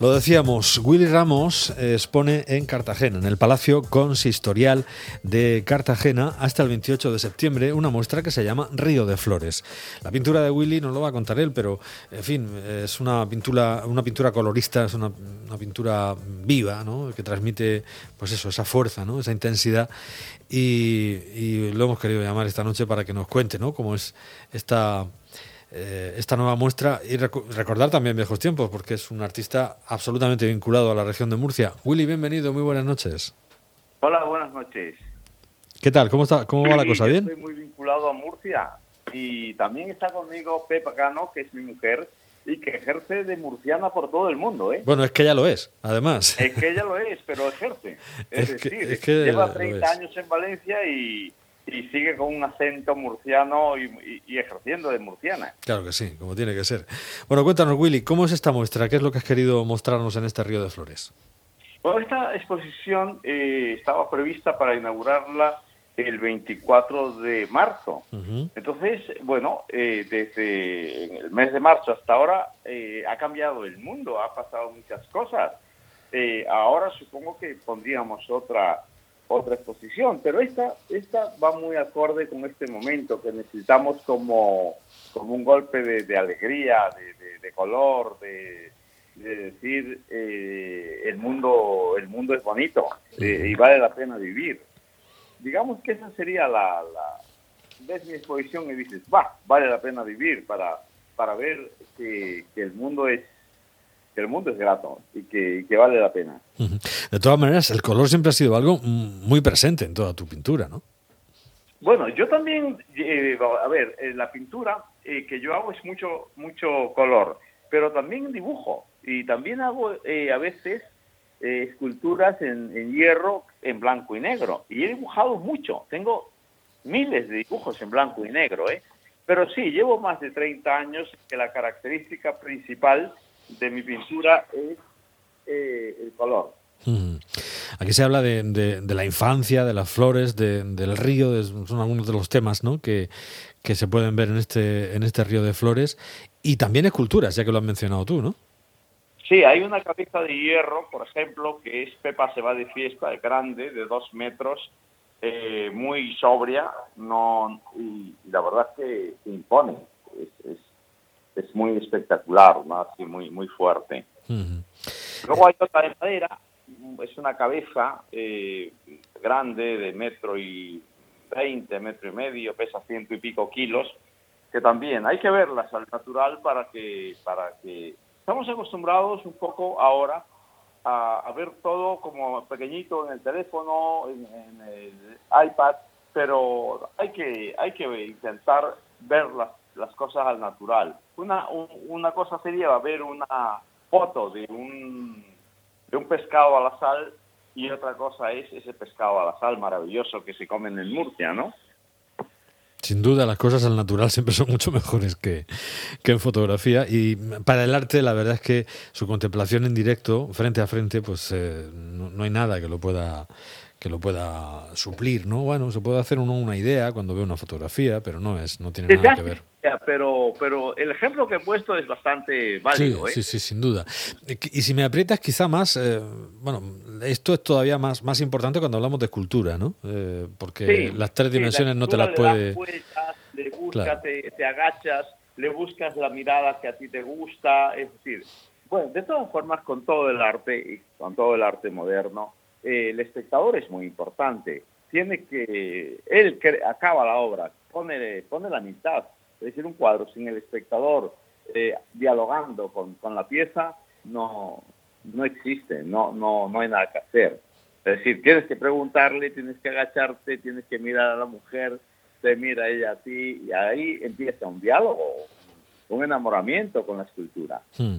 Lo decíamos, Willy Ramos expone en Cartagena, en el Palacio Consistorial de Cartagena, hasta el 28 de septiembre, una muestra que se llama Río de Flores. La pintura de Willy no lo va a contar él, pero en fin, es una pintura, una pintura colorista, es una, pintura viva, ¿no? que transmite pues eso, esa fuerza, ¿no? esa intensidad. Y, y, lo hemos querido llamar esta noche para que nos cuente ¿no? cómo es esta eh, esta nueva muestra y recordar también viejos tiempos, porque es un artista absolutamente vinculado a la región de Murcia. Willy, bienvenido, muy buenas noches. Hola, buenas noches. ¿Qué tal? ¿Cómo, está, cómo va la cosa? ¿Bien? Estoy muy vinculado a Murcia y también está conmigo Pepa Cano, que es mi mujer, y que ejerce de murciana por todo el mundo, ¿eh? Bueno, es que ella lo es, además. Es que ella lo es, pero ejerce. Es, decir, lleva 30 años en Valencia y, y sigue con un acento murciano y, ejerciendo de murciana. Claro que sí, como tiene que ser. Bueno, cuéntanos, Willy, ¿cómo es esta muestra? ¿Qué es lo que has querido mostrarnos en este Río de Flores? Bueno, esta exposición eh, estaba prevista para inaugurarla el 24 de marzo. Entonces, bueno, eh, desde el mes de marzo hasta ahora eh, ha cambiado el mundo, ha pasado muchas cosas. ahora supongo que pondríamos otra otra exposición, pero esta, esta va muy acorde con este momento que necesitamos como, como un golpe de, alegría, de, color, de, decir eh, el mundo el mundo es bonito eh, y vale la pena vivir. Digamos que esa sería la, la ves mi exposición y dices, va, vale la pena vivir para, para ver que el mundo es que el mundo es grato y que, vale la pena. De todas maneras, el color siempre ha sido algo muy presente en toda tu pintura, ¿no? Bueno, yo también, eh, a ver, en la pintura eh, que yo hago es mucho, mucho color, pero también dibujo y también hago eh, a veces esculturas en, en, hierro en blanco y negro y he dibujado mucho, tengo miles de dibujos en blanco y negro, ¿eh? Pero sí, llevo más de 30 años que la característica principal de mi pintura es eh, el color. Aquí se habla de, la infancia, de las flores, del río, son algunos de los temas ¿no? que, que, se pueden ver en este, en este río de flores. Y también esculturas, ya que lo has mencionado tú, ¿no? Sí, hay una cabeza de hierro, por ejemplo, que es Pepa se va de fiesta, grande, de dos metros, eh, muy sobria, no y, la verdad es que impone. es, es muy espectacular, ¿no? Así muy, muy fuerte. Luego hay otra de madera, es una cabeza eh, grande de metro y veinte, metro y medio, pesa ciento y pico kilos, que también hay que verlas al natural para que, para que estamos acostumbrados un poco ahora a, ver todo como pequeñito en el teléfono, en, en, el iPad, pero hay que, hay que intentar verlas las cosas al natural. Una, una cosa sería ver una foto de un, de un pescado a la sal y otra cosa es ese pescado a la sal maravilloso que se comen en Murcia, ¿no? Sin duda, las cosas al natural siempre son mucho mejores que, que, en fotografía. Y para el arte, la verdad es que su contemplación en directo, frente a frente, pues eh, no, hay nada que lo pueda que lo pueda suplir, ¿no? Bueno, se puede hacer uno una idea cuando ve una fotografía, pero no es, no tiene nada que ver. Pero, pero el ejemplo que he puesto es bastante válido, sí, ¿eh? Sí, sí, sin duda. Y si me aprietas, quizá más, eh, bueno, esto es todavía más, más importante cuando hablamos de escultura, ¿no? Eh, porque las tres dimensiones no te las puede... le buscas, te, te agachas, le buscas la mirada que a ti te gusta, es decir, bueno, de todas formas, con todo el arte, y con todo el arte moderno, eh, el espectador es muy importante. Tiene que, él acaba la obra, pone, pone la mitad. Es decir, un cuadro sin el espectador eh, dialogando con, con, la pieza no, no existe, no, no, no hay nada que hacer. Es decir, tienes que preguntarle, tienes que agacharte, tienes que mirar a la mujer, te mira ella a ti y ahí empieza un diálogo, un enamoramiento con la escultura. Hmm.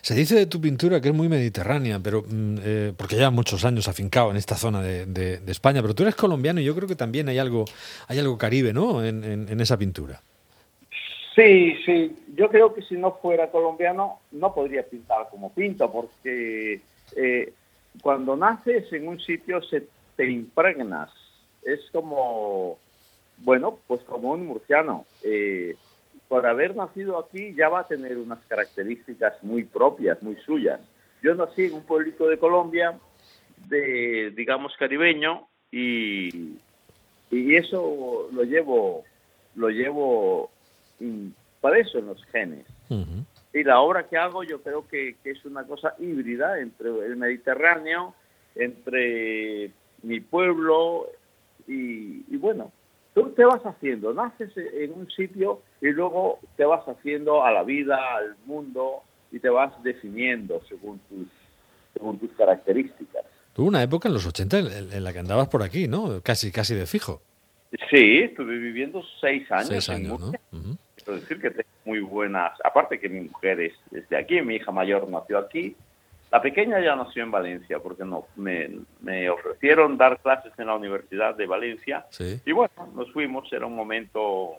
Se dice de tu pintura que es muy mediterránea, pero mm, eh, porque lleva muchos años afincado en esta zona de, España, pero tú eres colombiano y yo creo que también hay algo, hay algo caribe, ¿no? En, esa pintura. Sí, sí. Yo creo que si no fuera colombiano no podría pintar como pinto, porque eh, cuando naces en un sitio se te impregnas. Es como, bueno, pues como un murciano. Eh, por haber nacido aquí ya va a tener unas características muy propias, muy suyas. yo nací en un pueblito de Colombia, de, digamos, caribeño, y, y eso lo llevo, lo llevo para eso en los genes. Y la obra que hago yo creo que, que, es una cosa híbrida entre el Mediterráneo, entre mi pueblo y, y bueno, tú te vas haciendo, naces en un sitio y luego te vas haciendo a la vida, al mundo y te vas definiendo según tus, según tus características. Tuvo una época en los 80 en, la que andabas por aquí, ¿no? Casi, casi de fijo. Sí, estuve viviendo seis años. Seis años, ¿no? Decir que tengo muy buenas, aparte que mi mujer es, es de aquí, mi hija mayor nació aquí, la pequeña ya nació en Valencia porque no, me, me ofrecieron dar clases en la Universidad de Valencia y bueno, nos fuimos, era un momento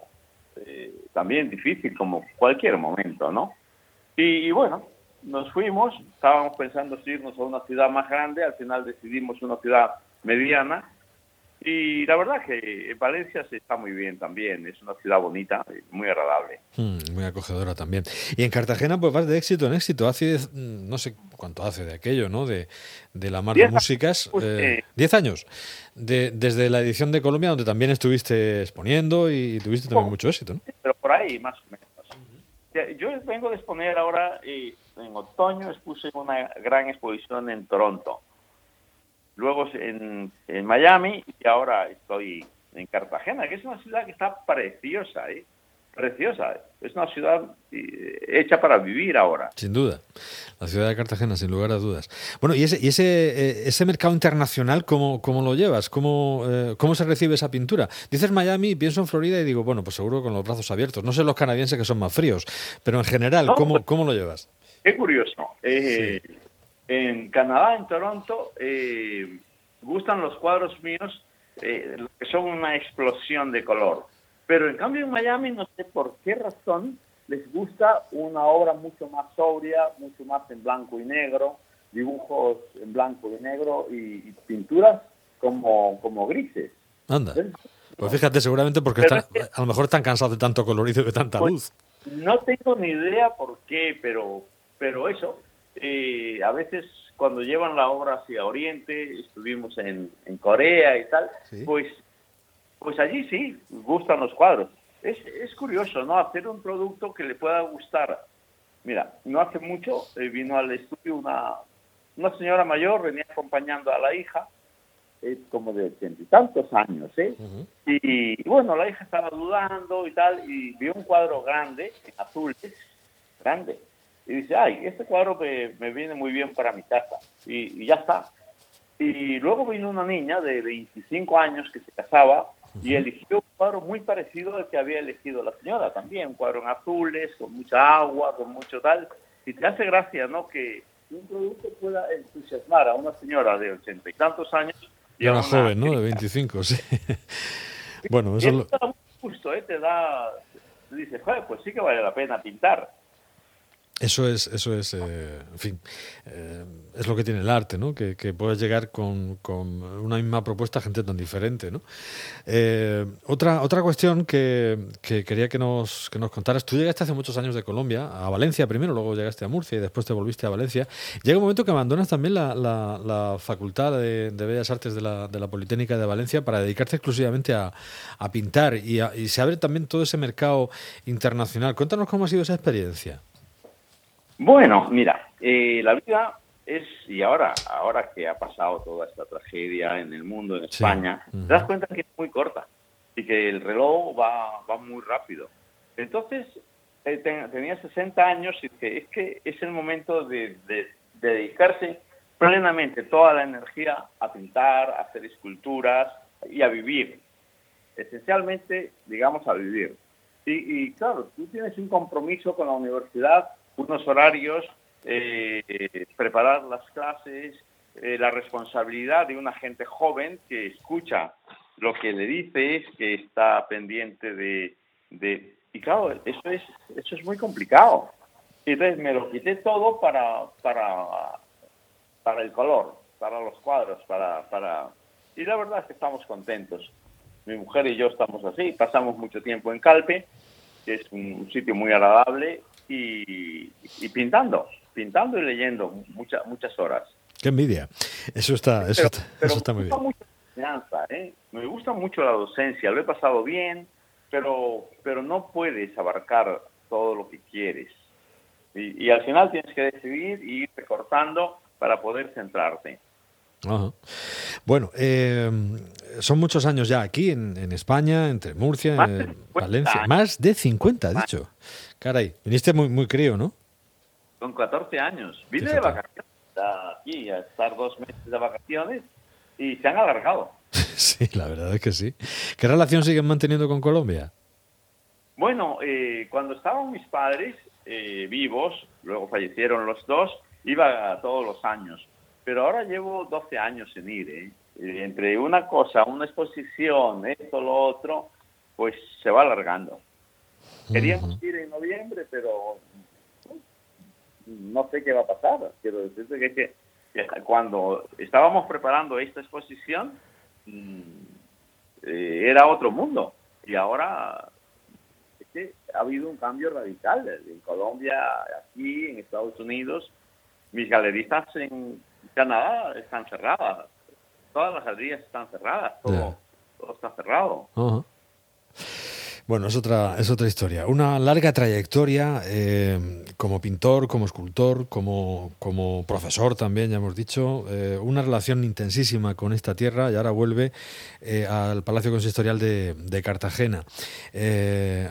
eh, también difícil como cualquier momento, ¿no? Y, bueno, nos fuimos, estábamos pensando irnos a una ciudad más grande, al final decidimos una ciudad mediana y la verdad que Valencia se está muy bien también, es una ciudad bonita, muy agradable. Hmm, muy acogedora también. Y en Cartagena pues vas de éxito en éxito, hace no sé cuánto hace de aquello, ¿no? De, la mar de músicas. Pues, eh, diez años. De, desde la edición de Colombia, donde también estuviste exponiendo y tuviste también mucho éxito, ¿no? Pero por ahí, más o menos. Yo vengo de exponer ahora, y en otoño expuse una gran exposición en Toronto luego en, en, Miami y ahora estoy en Cartagena, que es una ciudad que está preciosa, ¿eh? preciosa. Es una ciudad eh, hecha para vivir ahora. Sin duda. La ciudad de Cartagena, sin lugar a dudas. Bueno, ¿y ese, y ese, eh, ese mercado internacional cómo, cómo lo llevas? ¿Cómo, eh, ¿Cómo se recibe esa pintura? Dices Miami, pienso en Florida y digo, bueno, pues seguro con los brazos abiertos. No sé los canadienses que son más fríos, pero en general, ¿cómo, pues, ¿cómo lo llevas? Es curioso. Sí en Canadá, en Toronto, eh, gustan los cuadros míos eh, que son una explosión de color. Pero en cambio en Miami, no sé por qué razón, les gusta una obra mucho más sobria, mucho más en blanco y negro, dibujos en blanco y negro y, pinturas como, como grises. Anda. Pues fíjate, seguramente porque a lo mejor están cansados de tanto colorido y de tanta pues, luz. No tengo ni idea por qué, pero, pero eso, eh, a veces cuando llevan la obra hacia Oriente, estuvimos en, Corea y tal, pues, pues allí sí, gustan los cuadros. Es, es curioso, ¿no? Hacer un producto que le pueda gustar. Mira, no hace mucho eh, vino al estudio una, una señora mayor, venía acompañando a la hija, es como de ochenta y tantos años, ¿eh? y, bueno, la hija estaba dudando y tal, y vio un cuadro grande, en azules, grande, y dice, ay, este cuadro me, me viene muy bien para mi casa. Y, ya está. Y luego vino una niña de 25 años que se casaba y eligió un cuadro muy parecido al que había elegido la señora también, un cuadro en azules, con mucha agua, con mucho tal. Y te hace gracia, ¿no? Que un producto pueda entusiasmar a una señora de ochenta y tantos años. Y a una, joven, ¿no? De 25, sí. bueno, eso es lo... justo, ¿eh? Te da... Te dice, pues sí que vale la pena pintar. Eso es, eso es, eh, en fin, eh, es lo que tiene el arte, ¿no? Que, que puedes llegar con, con, una misma propuesta a gente tan diferente, ¿no? Eh, otra, otra cuestión que, que, quería que nos, que nos contaras, tú llegaste hace muchos años de Colombia, a Valencia primero, luego llegaste a Murcia y después te volviste a Valencia. Llega un momento que abandonas también la, la, Facultad de, Bellas Artes de la, de la Politécnica de Valencia para dedicarte exclusivamente a, a pintar y, y se abre también todo ese mercado internacional. Cuéntanos cómo ha sido esa experiencia. Bueno, mira, eh, la vida es, y ahora, ahora que ha pasado toda esta tragedia en el mundo, en España, te das cuenta que es muy corta y que el reloj va, va muy rápido. Entonces, eh, tenía 60 años y que es que es el momento de, dedicarse plenamente toda la energía a pintar, a hacer esculturas y a vivir. Esencialmente, digamos, a vivir. Y, y claro, tú tienes un compromiso con la universidad unos horarios, eh, preparar las clases, eh, la responsabilidad de una gente joven que escucha lo que le dices, que está pendiente de, de... Y claro, eso es, eso es muy complicado. Entonces me lo quité todo para, para, para el color, para los cuadros, para, para... Y la verdad es que estamos contentos. Mi mujer y yo estamos así, pasamos mucho tiempo en Calpe, que es un sitio muy agradable, y, pintando, pintando y leyendo muchas muchas horas. Qué envidia. Eso está, eso está, muy bien. ¿eh? Me gusta mucho la docencia, lo he pasado bien, pero, pero no puedes abarcar todo lo que quieres. Y, al final tienes que decidir y ir recortando para poder centrarte. Bueno, eh, son muchos años ya aquí en, España, entre Murcia, y Valencia. Más de 50, dicho. Caray, viniste muy, muy crío, ¿no? Con 14 años. Vine de vacaciones aquí a estar dos meses de vacaciones y se han alargado. sí, la verdad es que sí. ¿Qué relación siguen manteniendo con Colombia? Bueno, eh, cuando estaban mis padres eh, vivos, luego fallecieron los dos, iba todos los años. Pero ahora llevo 12 años en ir. ¿eh? Entre una cosa, una exposición, esto, lo otro, pues se va alargando. Queríamos ir en noviembre, pero no sé qué va a pasar. Quiero decirte que, que, cuando estábamos preparando esta exposición, mm, eh, era otro mundo. Y ahora es que ha habido un cambio radical. En Colombia, aquí, en Estados Unidos, mis galeristas en Canadá están cerradas. Todas las galerías están cerradas. Todo, todo está cerrado. Bueno, es otra, es otra historia. Una larga trayectoria eh, como pintor, como escultor, como, como profesor también, ya hemos dicho. Eh, una relación intensísima con esta tierra y ahora vuelve eh, al Palacio Consistorial de, Cartagena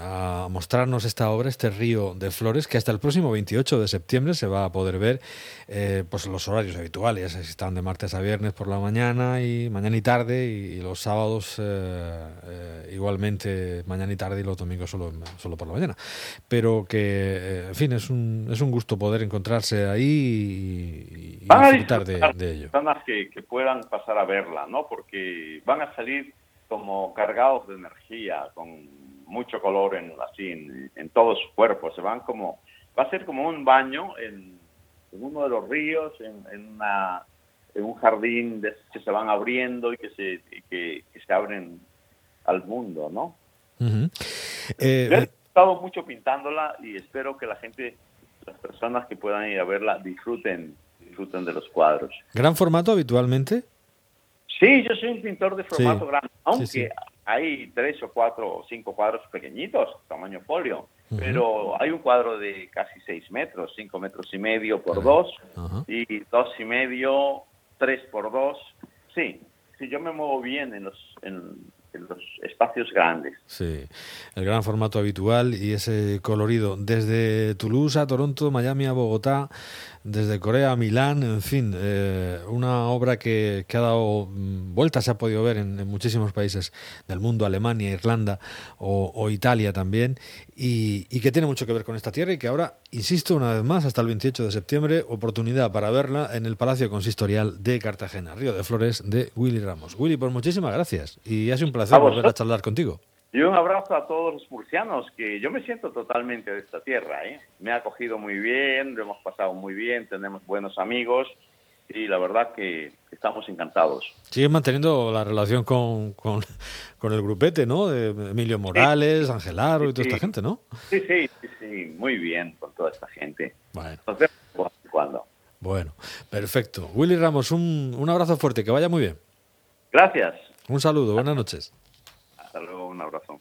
a mostrarnos esta obra, este río de flores, que hasta el próximo 28 de septiembre se va a poder ver pues los horarios habituales. Están de martes a viernes por la mañana y mañana y tarde y los sábados igualmente mañana y tarde y los domingos solo, solo por la mañana. Pero que, eh, en fin, es un, es un gusto poder encontrarse ahí y, disfrutar de, ello. Personas que, que puedan pasar a verla, ¿no? Porque van a salir como cargados de energía, con mucho color en, así en, en todo su cuerpo. Se van como, va a ser como un baño en, uno de los ríos, en, en, una, en un jardín de, que se van abriendo y que se, que, que se abren al mundo, ¿no? Uh he estado mucho pintándola y espero que la gente, las personas que puedan ir a verla, disfruten, disfruten de los cuadros. ¿Gran formato habitualmente? Sí, yo soy un pintor de formato grande, aunque hay tres o cuatro o cinco cuadros pequeñitos, tamaño folio, pero hay un cuadro de casi seis metros, cinco metros y medio por dos, y dos y medio, tres por dos. Sí, sí, yo me muevo bien en los, en, en los espacios grandes. Sí, el gran formato habitual y ese colorido. Desde Toulouse a Toronto, Miami a Bogotá, desde Corea a Milán, en fin, eh, una obra que, ha dado mm, vueltas, se ha podido ver en, muchísimos países del mundo, Alemania, Irlanda o, Italia también, y, que tiene mucho que ver con esta tierra y que ahora, insisto una vez más, hasta el 28 de septiembre, oportunidad para verla en el Palacio Consistorial de Cartagena, Río de Flores de Willy Ramos. Willy, pues muchísimas gracias y ha sido un placer volver a charlar contigo. Y un abrazo a todos los murcianos, que yo me siento totalmente de esta tierra. ¿eh? Me ha acogido muy bien, lo hemos pasado muy bien, tenemos buenos amigos y la verdad que estamos encantados. Sigues manteniendo la relación con, con, el grupete, ¿no? De Emilio Morales, Angelaro y toda esta gente, ¿no? Sí, sí, sí, muy bien con toda esta gente. Bueno. Entonces, cuando. Bueno, perfecto. Willy Ramos, un, un abrazo fuerte, que vaya muy bien. Gracias. Un saludo, buenas noches. Un abrazo.